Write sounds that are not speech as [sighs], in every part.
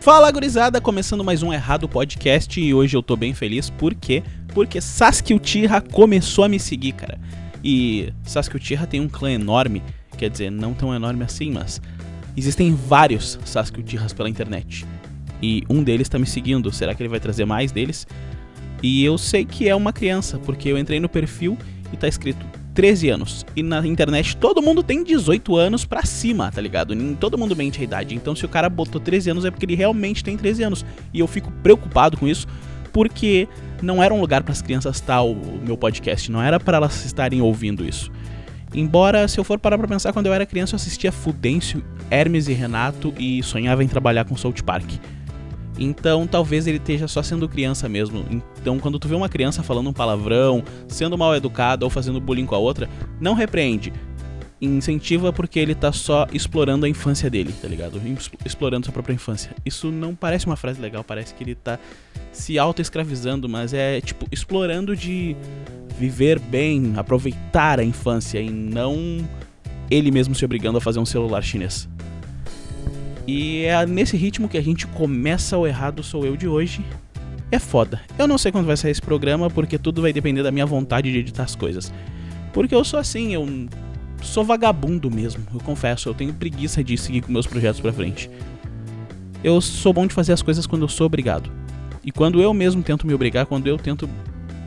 Fala gurizada, começando mais um Errado Podcast e hoje eu tô bem feliz, por quê? Porque Sasuke Uchiha começou a me seguir, cara. E Sasuke Uchiha tem um clã enorme, quer dizer, não tão enorme assim, mas existem vários Sasuke Uchihas pela internet. E um deles tá me seguindo, será que ele vai trazer mais deles? E eu sei que é uma criança, porque eu entrei no perfil e tá escrito 13 anos. E na internet todo mundo tem 18 anos pra cima, tá ligado? Todo mundo mente a idade. Então se o cara botou 13 anos é porque ele realmente tem 13 anos. E eu fico preocupado com isso, porque não era um lugar para as crianças estar o meu podcast, não era para elas estarem ouvindo isso. Embora, se eu for parar pra pensar, quando eu era criança eu assistia Fudêncio, Hermes e Renato e sonhava em trabalhar com South Park. Então talvez ele esteja só sendo criança mesmo. Então quando tu vê uma criança falando um palavrão, sendo mal educada ou fazendo bullying com a outra, não repreende. Incentiva porque ele tá só explorando a infância dele, tá ligado? Explorando sua própria infância. Isso não parece uma frase legal, parece que ele tá se auto-escravizando, mas é tipo explorando de viver bem, aproveitar a infância e não ele mesmo se obrigando a fazer um celular chinês. E é nesse ritmo que a gente começa o Errado Sou Eu de hoje. É foda. Eu não sei quando vai sair esse programa, porque tudo vai depender da minha vontade de editar as coisas. Porque eu sou assim, eu sou vagabundo mesmo, eu confesso, eu tenho preguiça de seguir com meus projetos pra frente. Eu sou bom de fazer as coisas quando eu sou obrigado. E quando eu mesmo tento me obrigar, quando eu tento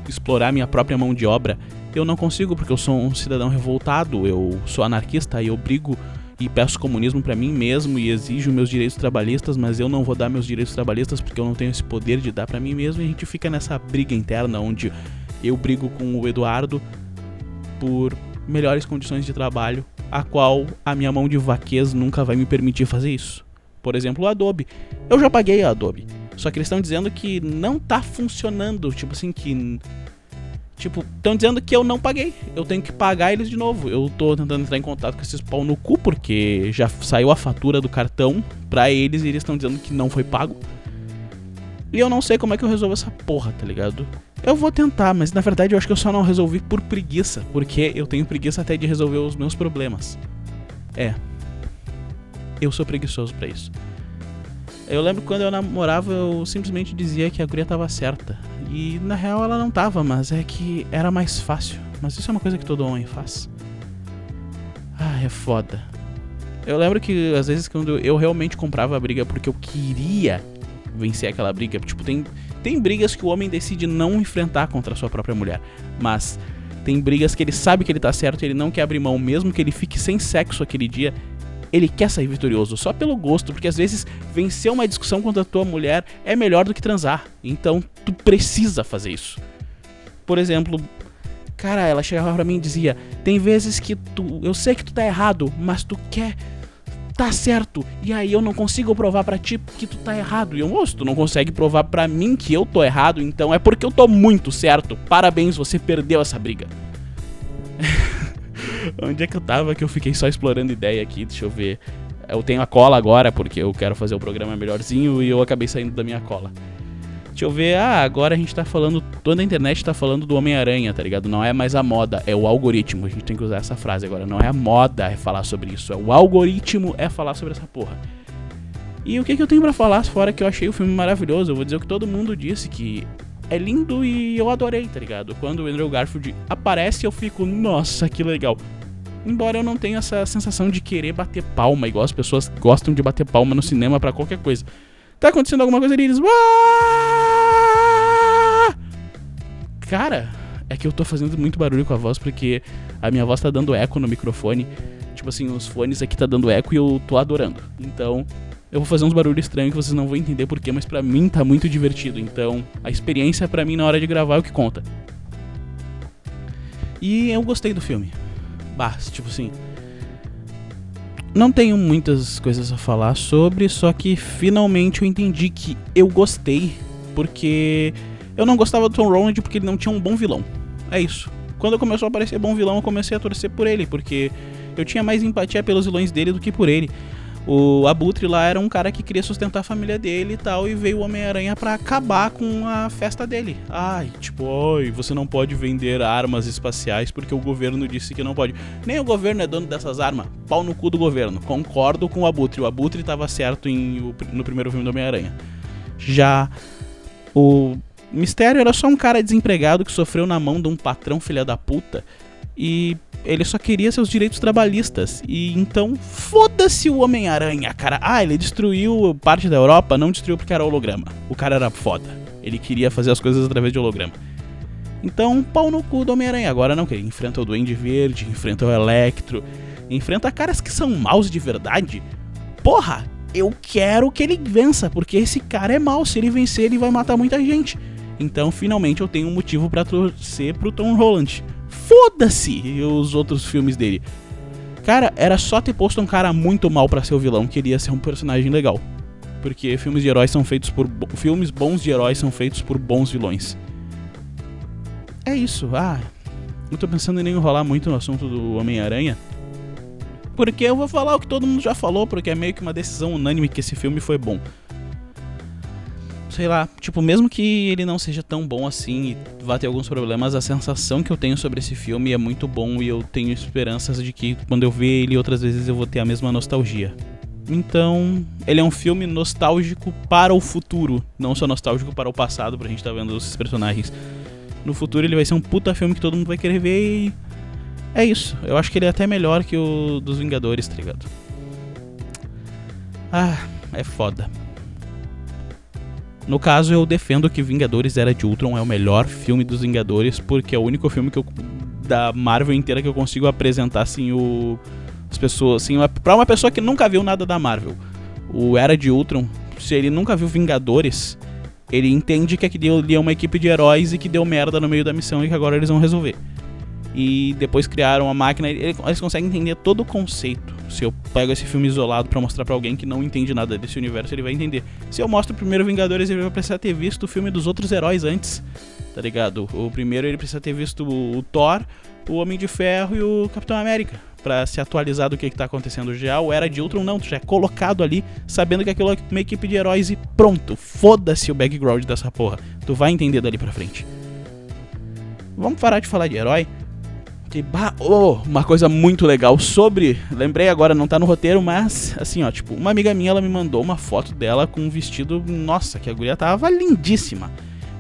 explorar minha própria mão de obra, eu não consigo porque eu sou um cidadão revoltado, eu sou anarquista e eu brigo e peço comunismo para mim mesmo e exijo meus direitos trabalhistas, mas eu não vou dar meus direitos trabalhistas porque eu não tenho esse poder de dar para mim mesmo e a gente fica nessa briga interna onde eu brigo com o Eduardo por melhores condições de trabalho, a qual a minha mão de vaquez nunca vai me permitir fazer isso. Por exemplo, o Adobe. Eu já paguei a Adobe. Só que eles estão dizendo que não tá funcionando, tipo assim, que Tipo, estão dizendo que eu não paguei. Eu tenho que pagar eles de novo. Eu tô tentando entrar em contato com esses pau no cu, porque já saiu a fatura do cartão pra eles e eles estão dizendo que não foi pago. E eu não sei como é que eu resolvo essa porra, tá ligado? Eu vou tentar, mas na verdade eu acho que eu só não resolvi por preguiça, porque eu tenho preguiça até de resolver os meus problemas. É. Eu sou preguiçoso para isso. Eu lembro quando eu namorava, eu simplesmente dizia que a guria tava certa. E na real ela não tava, mas é que era mais fácil. Mas isso é uma coisa que todo homem faz. Ah, é foda. Eu lembro que às vezes quando eu realmente comprava a briga porque eu queria vencer aquela briga, tipo, tem, tem brigas que o homem decide não enfrentar contra a sua própria mulher. Mas tem brigas que ele sabe que ele tá certo e ele não quer abrir mão, mesmo que ele fique sem sexo aquele dia, ele quer sair vitorioso só pelo gosto, porque às vezes vencer uma discussão contra a tua mulher é melhor do que transar. Então tu precisa fazer isso. Por exemplo, cara, ela chegava pra mim e dizia: "Tem vezes que tu, eu sei que tu tá errado, mas tu quer tá certo. E aí eu não consigo provar para ti que tu tá errado. E eu, moço, tu não consegue provar para mim que eu tô errado, então é porque eu tô muito certo. Parabéns, você perdeu essa briga. [laughs] Onde é que eu tava que eu fiquei só explorando ideia aqui? Deixa eu ver. Eu tenho a cola agora porque eu quero fazer o programa melhorzinho e eu acabei saindo da minha cola. Deixa eu ver, ah, agora a gente tá falando, toda a internet tá falando do Homem-Aranha, tá ligado? Não é mais a moda, é o algoritmo. A gente tem que usar essa frase agora. Não é a moda é falar sobre isso, é o algoritmo é falar sobre essa porra. E o que, que eu tenho para falar, fora que eu achei o filme maravilhoso? Eu vou dizer o que todo mundo disse, que é lindo e eu adorei, tá ligado? Quando o Andrew Garfield aparece, eu fico, nossa, que legal. Embora eu não tenha essa sensação de querer bater palma, igual as pessoas gostam de bater palma no cinema para qualquer coisa. Tá acontecendo alguma coisa ali, eles. Cara, é que eu tô fazendo muito barulho com a voz porque a minha voz tá dando eco no microfone. Tipo assim, os fones aqui tá dando eco e eu tô adorando. Então, eu vou fazer uns barulhos estranhos que vocês não vão entender porquê, mas para mim tá muito divertido. Então, a experiência para mim na hora de gravar é o que conta. E eu gostei do filme bah, tipo assim. Não tenho muitas coisas a falar sobre, só que finalmente eu entendi que eu gostei, porque eu não gostava do Tom Holland porque ele não tinha um bom vilão. É isso. Quando começou a aparecer bom vilão, eu comecei a torcer por ele, porque eu tinha mais empatia pelos vilões dele do que por ele. O Abutre lá era um cara que queria sustentar a família dele e tal, e veio o Homem-Aranha para acabar com a festa dele. Ai, tipo, oi, você não pode vender armas espaciais porque o governo disse que não pode. Nem o governo é dono dessas armas. Pau no cu do governo. Concordo com o Abutre. O Abutre estava certo em, no primeiro filme do Homem-Aranha. Já o Mistério era só um cara desempregado que sofreu na mão de um patrão filha da puta e ele só queria seus direitos trabalhistas. E então, foda-se o Homem-Aranha, cara. Ah, ele destruiu parte da Europa, não destruiu porque era holograma. O cara era foda. Ele queria fazer as coisas através de holograma. Então, pau no cu do Homem-Aranha. Agora não, que ele enfrenta o Duende Verde, enfrenta o Electro, enfrenta caras que são maus de verdade. Porra, eu quero que ele vença, porque esse cara é mau. Se ele vencer, ele vai matar muita gente. Então, finalmente, eu tenho um motivo para torcer pro Tom Holland foda-se os outros filmes dele. Cara, era só ter posto um cara muito mal para ser o vilão que iria ser um personagem legal. Porque filmes de heróis são feitos por. Filmes bons de heróis são feitos por bons vilões. É isso. Ah, não tô pensando em nem enrolar muito no assunto do Homem-Aranha. Porque eu vou falar o que todo mundo já falou, porque é meio que uma decisão unânime que esse filme foi bom sei lá, tipo, mesmo que ele não seja tão bom assim e vá ter alguns problemas, a sensação que eu tenho sobre esse filme é muito bom e eu tenho esperanças de que quando eu ver ele outras vezes eu vou ter a mesma nostalgia. Então, ele é um filme nostálgico para o futuro, não só nostálgico para o passado, pra gente estar tá vendo esses personagens. No futuro ele vai ser um puta filme que todo mundo vai querer ver e. É isso. Eu acho que ele é até melhor que o dos Vingadores, tá ligado? Ah, é foda. No caso, eu defendo que Vingadores Era de Ultron é o melhor filme dos Vingadores, porque é o único filme que eu, da Marvel inteira que eu consigo apresentar assim o as pessoas assim, para uma pessoa que nunca viu nada da Marvel. O Era de Ultron, se ele nunca viu Vingadores, ele entende que aquele é uma equipe de heróis e que deu merda no meio da missão e que agora eles vão resolver e depois criaram a máquina. Eles conseguem entender todo o conceito. Se eu pego esse filme isolado para mostrar para alguém que não entende nada desse universo, ele vai entender. Se eu mostro o primeiro Vingadores, ele vai precisar ter visto o filme dos outros heróis antes, tá ligado? O primeiro ele precisa ter visto o Thor, o Homem de Ferro e o Capitão América para se atualizar do que, que tá acontecendo já. O Era de Ultron não, tu já é colocado ali, sabendo que aquilo é uma equipe de heróis e pronto. Foda-se o background dessa porra. Tu vai entender dali pra frente. Vamos parar de falar de herói que, oh, uma coisa muito legal sobre. Lembrei agora, não tá no roteiro, mas assim, ó, tipo, uma amiga minha ela me mandou uma foto dela com um vestido. Nossa, que a guria tava lindíssima.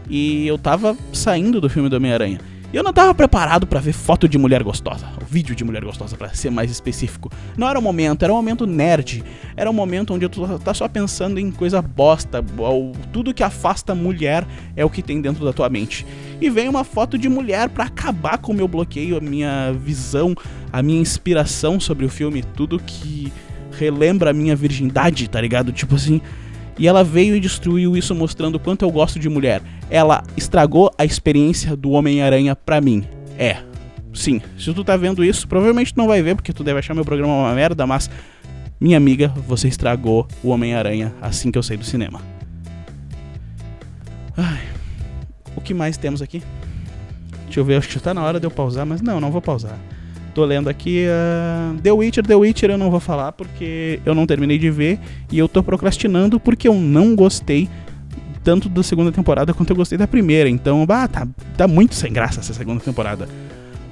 E eu tava saindo do filme do Homem-Aranha. E eu não tava preparado para ver foto de mulher gostosa, o vídeo de mulher gostosa para ser mais específico. Não era o momento, era um momento nerd. Era um momento onde tu tá só pensando em coisa bosta, tudo que afasta mulher é o que tem dentro da tua mente. E vem uma foto de mulher para acabar com o meu bloqueio, a minha visão, a minha inspiração sobre o filme, tudo que relembra a minha virgindade, tá ligado? Tipo assim, e ela veio e destruiu isso mostrando quanto eu gosto de mulher. Ela estragou a experiência do Homem-Aranha pra mim. É. Sim, se tu tá vendo isso, provavelmente não vai ver porque tu deve achar meu programa uma merda, mas minha amiga, você estragou o Homem-Aranha assim que eu saí do cinema. Ai. O que mais temos aqui? Deixa eu ver, acho que tá na hora de eu pausar, mas não, não vou pausar. Tô lendo aqui uh, The Witcher. The Witcher eu não vou falar porque eu não terminei de ver e eu tô procrastinando porque eu não gostei tanto da segunda temporada quanto eu gostei da primeira. Então, bah, tá, tá muito sem graça essa segunda temporada.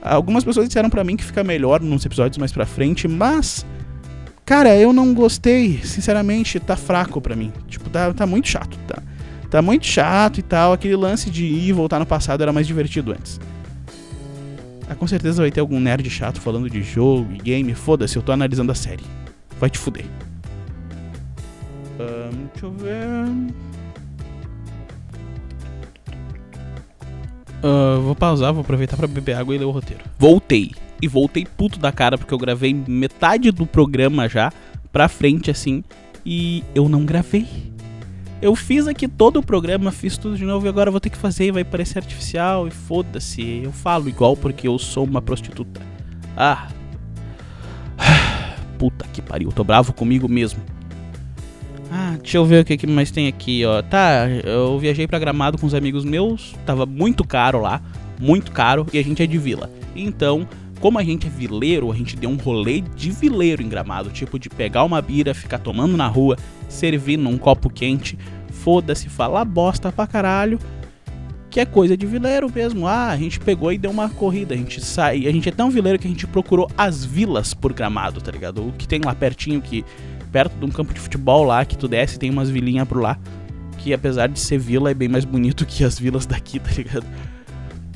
Algumas pessoas disseram para mim que fica melhor nos episódios mais pra frente, mas. Cara, eu não gostei. Sinceramente, tá fraco pra mim. Tipo, tá, tá muito chato, tá? Tá muito chato e tal. Aquele lance de ir e voltar no passado era mais divertido antes. Ah, com certeza vai ter algum nerd chato falando de jogo e game. Foda-se, eu tô analisando a série. Vai te fuder. Um, deixa eu ver. Uh, vou pausar, vou aproveitar para beber água e ler o roteiro. Voltei. E voltei puto da cara porque eu gravei metade do programa já pra frente assim. E eu não gravei. Eu fiz aqui todo o programa, fiz tudo de novo e agora vou ter que fazer e vai parecer artificial e foda-se. Eu falo igual porque eu sou uma prostituta. Ah. [sighs] Puta que pariu, tô bravo comigo mesmo. Ah, deixa eu ver o que, mais tem aqui, ó. Tá, eu viajei pra Gramado com os amigos meus, tava muito caro lá, muito caro, e a gente é de vila. Então, como a gente é vileiro, a gente deu um rolê de vileiro em gramado, tipo de pegar uma bira, ficar tomando na rua, servir num copo quente, foda-se, falar bosta pra caralho, que é coisa de vileiro mesmo. Ah, a gente pegou e deu uma corrida, a gente sai, a gente é tão vileiro que a gente procurou as vilas por gramado, tá ligado? O que tem lá pertinho, que perto de um campo de futebol lá, que tu desce, tem umas vilinhas por lá, que apesar de ser vila é bem mais bonito que as vilas daqui, [laughs] tá ligado?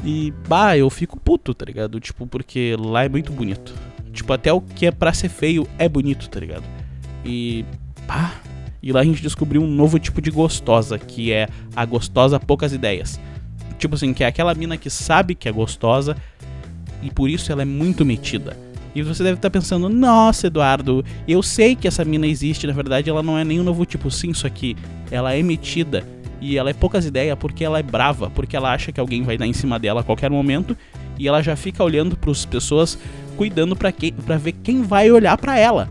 E, bah, eu fico puto, tá ligado? Tipo, porque lá é muito bonito. Tipo, até o que é pra ser feio é bonito, tá ligado? E, pá. E lá a gente descobriu um novo tipo de gostosa, que é a gostosa poucas ideias. Tipo assim, que é aquela mina que sabe que é gostosa e por isso ela é muito metida. E você deve estar pensando, nossa, Eduardo, eu sei que essa mina existe, na verdade ela não é nenhum novo tipo, sim, isso aqui. Ela é metida e ela é poucas ideias porque ela é brava, porque ela acha que alguém vai dar em cima dela a qualquer momento e ela já fica olhando para as pessoas, cuidando para que para ver quem vai olhar para ela.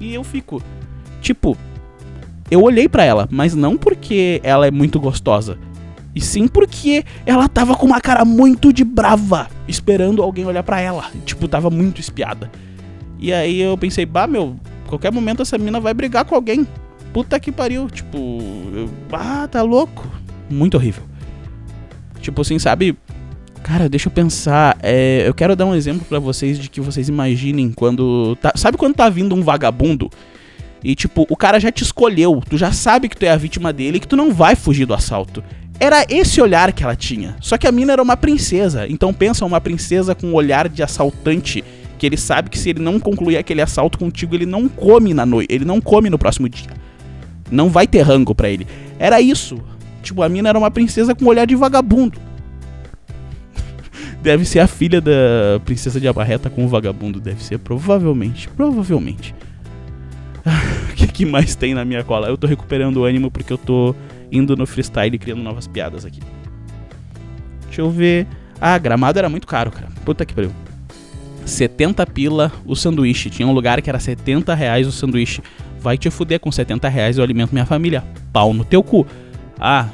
E eu fico, tipo, eu olhei para ela, mas não porque ela é muito gostosa, e sim porque ela tava com uma cara muito de brava, esperando alguém olhar para ela. Tipo, tava muito espiada. E aí eu pensei, bah, meu, qualquer momento essa mina vai brigar com alguém. Puta que pariu. Tipo, eu, ah, tá louco. Muito horrível. Tipo assim, sabe? Cara, deixa eu pensar. É, eu quero dar um exemplo para vocês de que vocês imaginem quando. Tá, sabe quando tá vindo um vagabundo? E tipo, o cara já te escolheu, tu já sabe que tu é a vítima dele e que tu não vai fugir do assalto. Era esse olhar que ela tinha. Só que a mina era uma princesa. Então pensa uma princesa com um olhar de assaltante. Que ele sabe que se ele não concluir aquele assalto contigo, ele não come na noite. Ele não come no próximo dia. Não vai ter rango para ele. Era isso. Tipo, a mina era uma princesa com um olhar de vagabundo. [laughs] Deve ser a filha da princesa de Abarreta com o vagabundo. Deve ser, provavelmente. Provavelmente. [laughs] O que, que mais tem na minha cola? Eu tô recuperando o ânimo porque eu tô indo no freestyle e criando novas piadas aqui. Deixa eu ver. Ah, gramado era muito caro, cara. Puta que pariu. 70 pila o sanduíche. Tinha um lugar que era 70 reais o sanduíche. Vai te fuder com 70 reais eu alimento minha família. Pau no teu cu. Ah,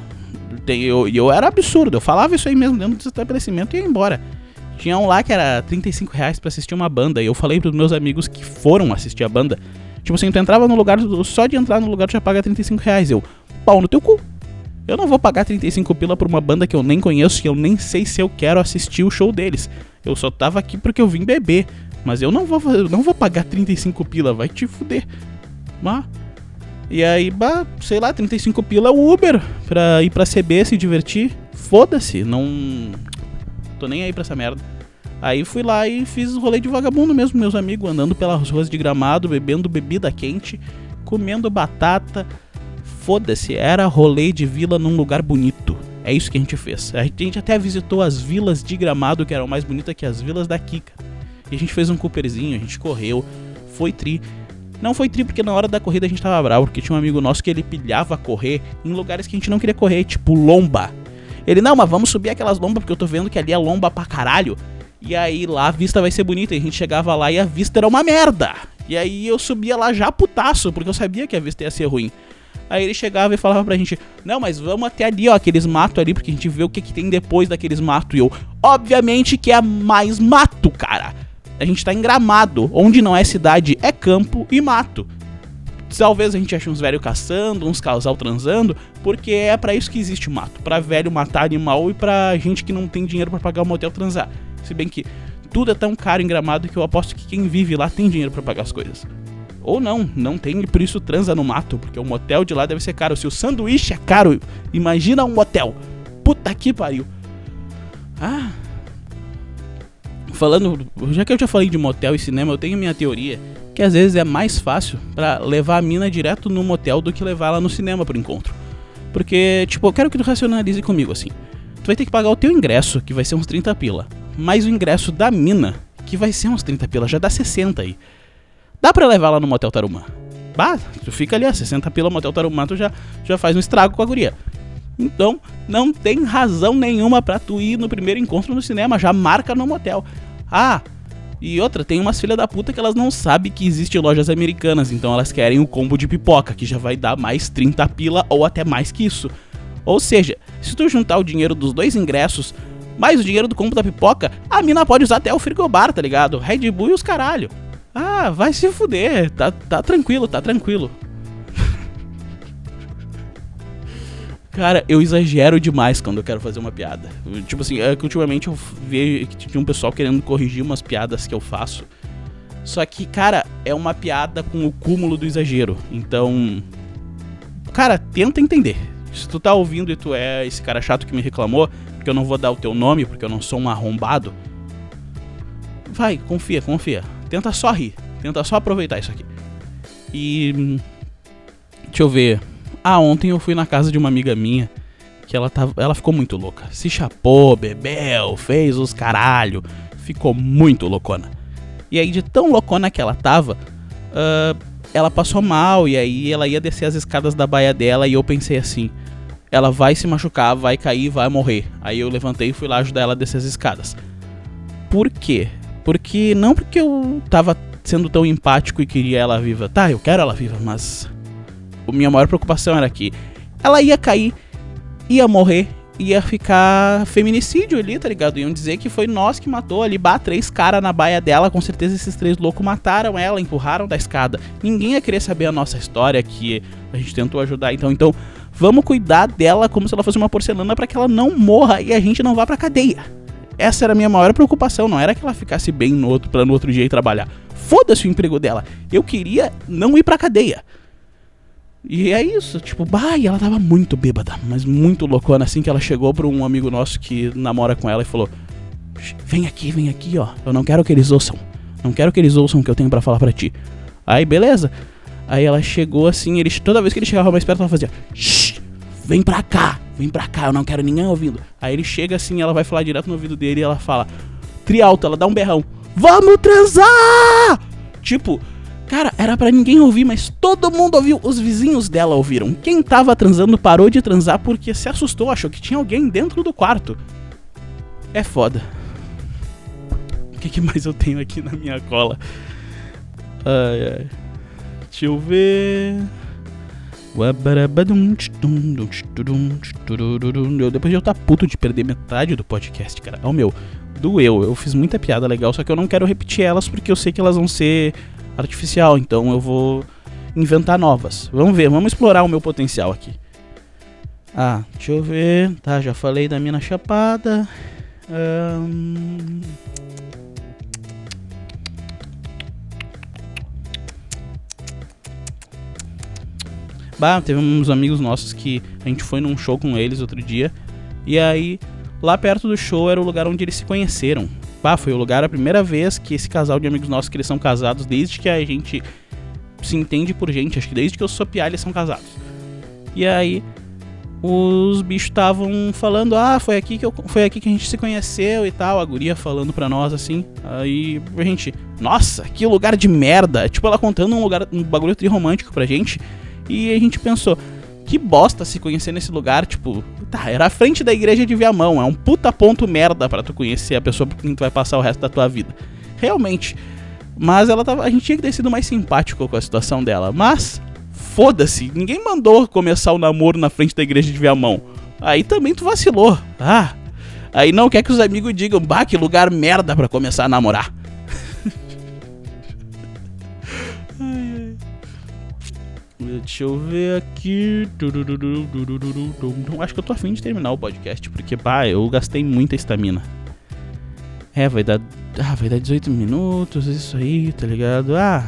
eu, eu era absurdo. Eu falava isso aí mesmo dentro do estabelecimento e ia embora. Tinha um lá que era 35 reais pra assistir uma banda. E eu falei pros meus amigos que foram assistir a banda. Tipo assim, tu entrava no lugar, só de entrar no lugar tu já paga 35 reais. Eu, pau no teu cu. Eu não vou pagar 35 pila por uma banda que eu nem conheço e eu nem sei se eu quero assistir o show deles. Eu só tava aqui porque eu vim beber. Mas eu não vou, eu não vou pagar 35 pila, vai te fuder. E aí, bah, sei lá, 35 pila é o Uber pra ir pra CB se divertir. Foda-se, não. Tô nem aí pra essa merda. Aí fui lá e fiz rolê de vagabundo mesmo, meus amigos, andando pelas ruas de gramado, bebendo bebida quente, comendo batata. Foda-se, era rolê de vila num lugar bonito. É isso que a gente fez. A gente até visitou as vilas de gramado que eram mais bonitas que as vilas daqui, cara. E a gente fez um Cooperzinho, a gente correu, foi tri. Não foi tri porque na hora da corrida a gente tava bravo, porque tinha um amigo nosso que ele pilhava correr em lugares que a gente não queria correr, tipo lomba. Ele, não, mas vamos subir aquelas lombas porque eu tô vendo que ali é lomba pra caralho. E aí lá a vista vai ser bonita. E a gente chegava lá e a vista era uma merda. E aí eu subia lá já putaço, porque eu sabia que a vista ia ser ruim. Aí ele chegava e falava pra gente: Não, mas vamos até ali, ó, aqueles matos ali, porque a gente vê o que, que tem depois daqueles matos. E eu, obviamente que é mais mato, cara. A gente tá em gramado, onde não é cidade, é campo e mato. Talvez a gente ache uns velhos caçando, uns casal transando, porque é para isso que existe o mato, para velho matar animal e pra gente que não tem dinheiro para pagar o motel transar. Se bem que tudo é tão caro em gramado que eu aposto que quem vive lá tem dinheiro para pagar as coisas. Ou não, não tem e por isso transa no mato, porque o motel de lá deve ser caro. Se o sanduíche é caro, imagina um motel. Puta que pariu. Ah, falando, já que eu já falei de motel e cinema, eu tenho minha teoria que às vezes é mais fácil para levar a mina direto no motel do que levar ela no cinema pro encontro. Porque, tipo, eu quero que tu racionalize comigo assim. Tu vai ter que pagar o teu ingresso, que vai ser uns 30 pila, mais o ingresso da mina, que vai ser uns 30 pila, já dá 60 aí. Dá pra levar ela no motel Tarumã. Bah, tu fica ali, a 60 pila motel Tarumã, tu já, já faz um estrago com a guria. Então, não tem razão nenhuma para tu ir no primeiro encontro no cinema, já marca no motel. Ah, e outra, tem umas filhas da puta que elas não sabem que existe lojas americanas, então elas querem o combo de pipoca, que já vai dar mais 30 pila ou até mais que isso. Ou seja, se tu juntar o dinheiro dos dois ingressos, Mais o dinheiro do combo da pipoca, a mina pode usar até o frigobar, tá ligado? Red Bull e os caralho. Ah, vai se fuder. Tá, tá tranquilo, tá tranquilo. Cara, eu exagero demais quando eu quero fazer uma piada. Tipo assim, é que ultimamente eu vejo que tinha um pessoal querendo corrigir umas piadas que eu faço. Só que, cara, é uma piada com o cúmulo do exagero. Então, cara, tenta entender. Se tu tá ouvindo e tu é esse cara chato que me reclamou, porque eu não vou dar o teu nome, porque eu não sou um arrombado. Vai, confia, confia. Tenta só rir. Tenta só aproveitar isso aqui. E. Deixa eu ver. Ah, ontem eu fui na casa de uma amiga minha que ela, tava, ela ficou muito louca. Se chapou, bebeu, fez os caralho. Ficou muito loucona. E aí, de tão loucona que ela tava, uh, ela passou mal. E aí, ela ia descer as escadas da baia dela. E eu pensei assim: ela vai se machucar, vai cair, vai morrer. Aí eu levantei e fui lá ajudar ela a descer as escadas. Por quê? Porque não porque eu tava sendo tão empático e queria ela viva. Tá, eu quero ela viva, mas minha maior preocupação era que ela ia cair, ia morrer, ia ficar feminicídio ali, tá ligado? Iam dizer que foi nós que matou ali, bah, três caras na baia dela, com certeza esses três loucos mataram ela, empurraram da escada. Ninguém ia querer saber a nossa história que a gente tentou ajudar, então, então vamos cuidar dela como se ela fosse uma porcelana para que ela não morra e a gente não vá pra cadeia. Essa era a minha maior preocupação, não era que ela ficasse bem no outro para no outro dia ir trabalhar. Foda-se o emprego dela. Eu queria não ir pra cadeia. E é isso, tipo, bah, e ela tava muito bêbada, mas muito loucona, assim que ela chegou pra um amigo nosso que namora com ela e falou: Vem aqui, vem aqui, ó. Eu não quero que eles ouçam. Não quero que eles ouçam o que eu tenho para falar para ti. Aí, beleza. Aí ela chegou assim, ele, toda vez que ele chegava mais perto, ela fazia: Shh, vem pra cá, vem pra cá, eu não quero ninguém ouvindo. Aí ele chega assim, ela vai falar direto no ouvido dele e ela fala: Trialto, ela dá um berrão: Vamos transar! Tipo, Cara, era para ninguém ouvir, mas todo mundo ouviu. Os vizinhos dela ouviram. Quem tava transando parou de transar porque se assustou, achou que tinha alguém dentro do quarto. É foda. O que, que mais eu tenho aqui na minha cola? Ai, ai. Deixa eu ver. Eu, depois de eu estar puto de perder metade do podcast, cara. Ó, meu, doeu. Eu fiz muita piada legal, só que eu não quero repetir elas porque eu sei que elas vão ser artificial, então eu vou inventar novas. Vamos ver, vamos explorar o meu potencial aqui. Ah, deixa eu ver. Tá, já falei da mina chapada. Um... Bah, teve uns amigos nossos que a gente foi num show com eles outro dia. E aí, lá perto do show era o lugar onde eles se conheceram. Foi o lugar a primeira vez que esse casal de amigos nossos que eles são casados desde que a gente se entende por gente, acho que desde que eu sou piá eles são casados. E aí os bichos estavam falando, ah, foi aqui que eu, foi aqui que a gente se conheceu e tal, a guria falando pra nós assim. Aí a gente, nossa, que lugar de merda. Tipo ela contando um lugar, um bagulho tri romântico pra gente. E a gente pensou, que bosta se conhecer nesse lugar, tipo, tá, era a frente da igreja de Viamão, é um puta ponto merda para tu conhecer a pessoa por quem tu vai passar o resto da tua vida. Realmente. Mas ela tava, a gente tinha que ter sido mais simpático com a situação dela, mas foda-se, ninguém mandou começar o namoro na frente da igreja de Viamão. Aí também tu vacilou. Ah, aí não quer que os amigos digam, bah, que lugar merda para começar a namorar. Deixa eu ver aqui. Acho que eu tô afim de terminar o podcast, porque, pá, eu gastei muita estamina. É, vai dar. Ah, vai dar 18 minutos, isso aí, tá ligado? Ah.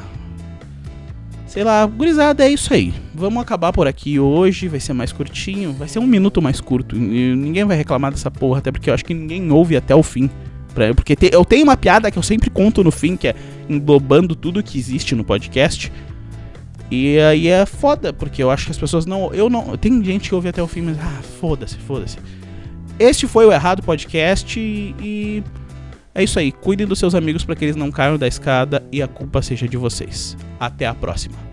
Sei lá, gurizada, é isso aí. Vamos acabar por aqui hoje, vai ser mais curtinho, vai ser um minuto mais curto. Ninguém vai reclamar dessa porra, até porque eu acho que ninguém ouve até o fim. Porque eu tenho uma piada que eu sempre conto no fim, que é englobando tudo que existe no podcast. E aí é foda, porque eu acho que as pessoas não. Eu não. Tem gente que ouve até o fim, mas. Ah, foda-se, foda-se. Este foi o Errado Podcast e. É isso aí. Cuidem dos seus amigos para que eles não caiam da escada e a culpa seja de vocês. Até a próxima.